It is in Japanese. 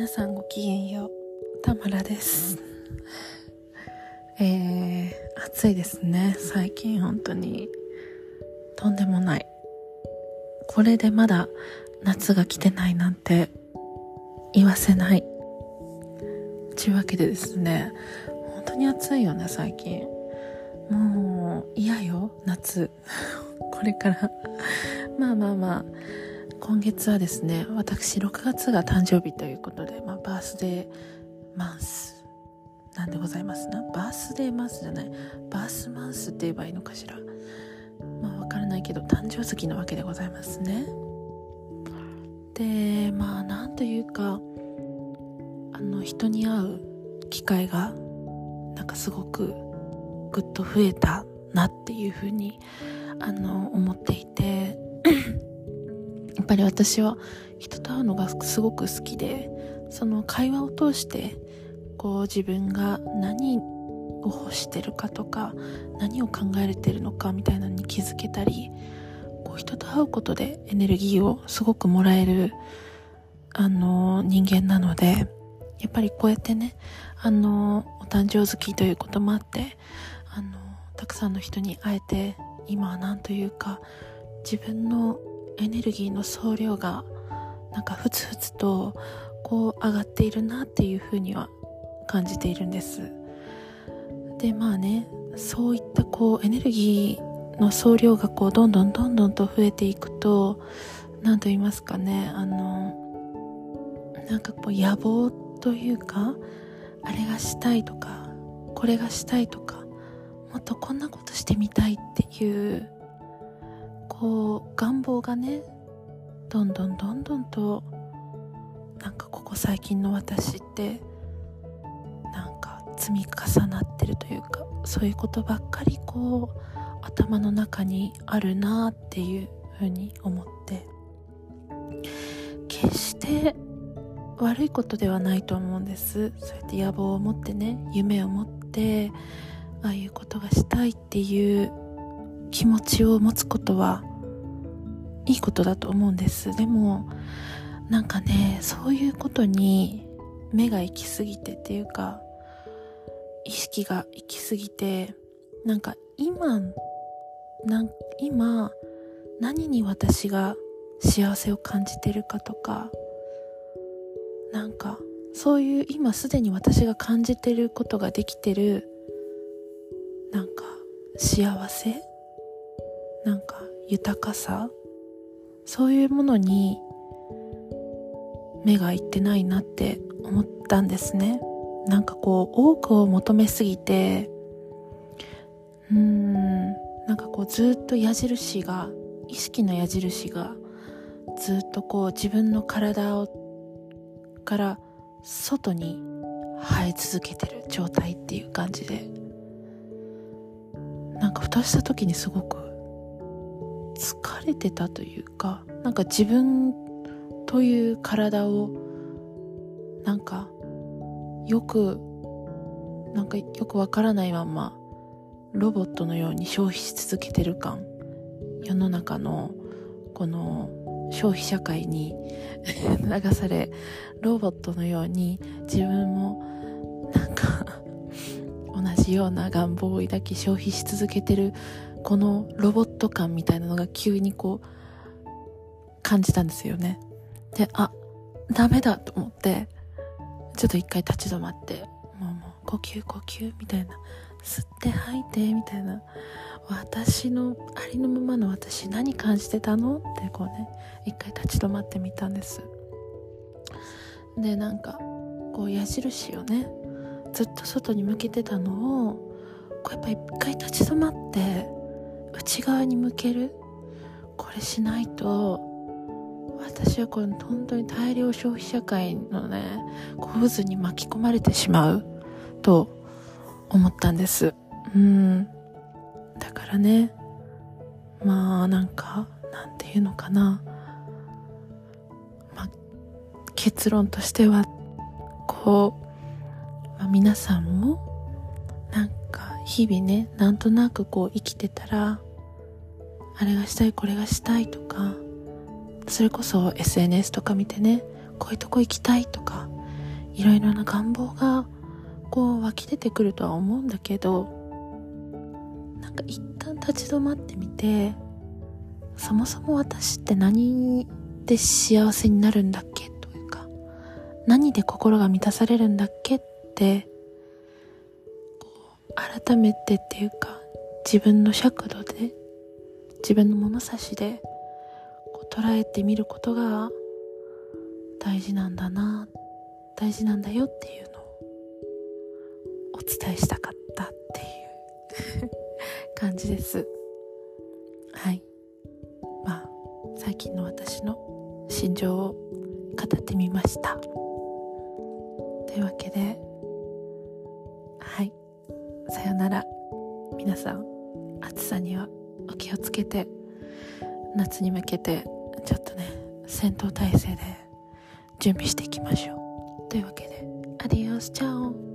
皆さんごきげんよう。たまらです。えー、暑いですね。最近本当にとんでもない。これでまだ夏が来てないなんて言わせない。ちゅうわけでですね。本当に暑いよね最近。もう嫌よ夏。これから。まあまあまあ。今月はですね私6月が誕生日ということで、まあ、バースデーマンスなんでございますな。バースデーマンスじゃない。バースマンスって言えばいいのかしら。まあわからないけど誕生月なわけでございますね。でまあなんというかあの人に会う機会がなんかすごくぐっと増えたなっていうふうにあの思っていて。やっぱり私は人と会うのがすごく好きでその会話を通してこう自分が何を欲してるかとか何を考えてるのかみたいなのに気づけたりこう人と会うことでエネルギーをすごくもらえるあの人間なのでやっぱりこうやってねあのお誕生月ということもあってあのたくさんの人に会えて今は何というか自分のエネルギーの総量がなんかふつふつとこう上がっているなっていうふうには感じているんです。でまあねそういったこうエネルギーの総量がこうどんどんどんどんと増えていくと何と言いますかねあのなんかこう野望というかあれがしたいとかこれがしたいとかもっとこんなことしてみたいっていうこう願望がねどんどんどんどんとなんかここ最近の私ってなんか積み重なってるというかそういうことばっかりこう頭の中にあるなっていうふうに思って決して悪いことではないと思うんです。そうやって野望を持ってね夢を持ってああいうことがしたいっていう気持ちを持つことはいいことだと思うんです。でもなんかねそういうことに目が行き過ぎてっていうか意識が行き過ぎてなんか今なん今何に私が幸せを感じてるかとかなんかそういう今すでに私が感じてることができてるなんか幸せなんか豊かさ？そういうものに目がいってないなって思ったんですね。なんかこう多くを求めすぎてうーんなんかこうずっと矢印が意識の矢印がずっとこう自分の体をから外に生え続けてる状態っていう感じでなんか蓋した時にすごく疲れてたというかなんか自分という体をなんかよくなんかよくわからないままロボットのように消費し続けてる感。世の中のこの消費社会に 流されロボットのように自分もなんか同じような願望を抱き消費し続けてるこのロボット感みたいなのが急にこう感じたんですよね。であダメだと思ってちょっと一回立ち止まってもうもう呼吸呼吸みたいな吸って吐いてみたいな。私のありのままの私何感じてたの？ってこうね一回立ち止まってみたんです。でなんかこう矢印をねずっと外に向けてたのをこうやっぱ一回立ち止まって内側に向ける？これしないと私はこの本当に大量消費社会のね構図に巻き込まれてしまうと思ったんです。うん。だからねまあなんかなんていうのかな、まあ、結論としてはこう、まあ、皆さんもなんか日々ねなんとなくこう生きてたらあれがしたいこれがしたいとかそれこそ SNS とか見てねこういうとこ行きたいとかいろいろな願望がこう湧き出てくるとは思うんだけどなんか一旦立ち止まってみてそもそも私って何で幸せになるんだっけというか何で心が満たされるんだっけって改めてっていうか自分の尺度で自分の物差しでこう捉えてみることが大事なんだな大事なんだよっていうのをお伝えしたかったっていう 感じです。はい。まあ最近の私の心情を語ってみました。というわけではい。さよなら。皆さん暑さにはお気をつけて夏に向けてちょっとね戦闘態勢で準備していきましょう。というわけでアディオスチャオ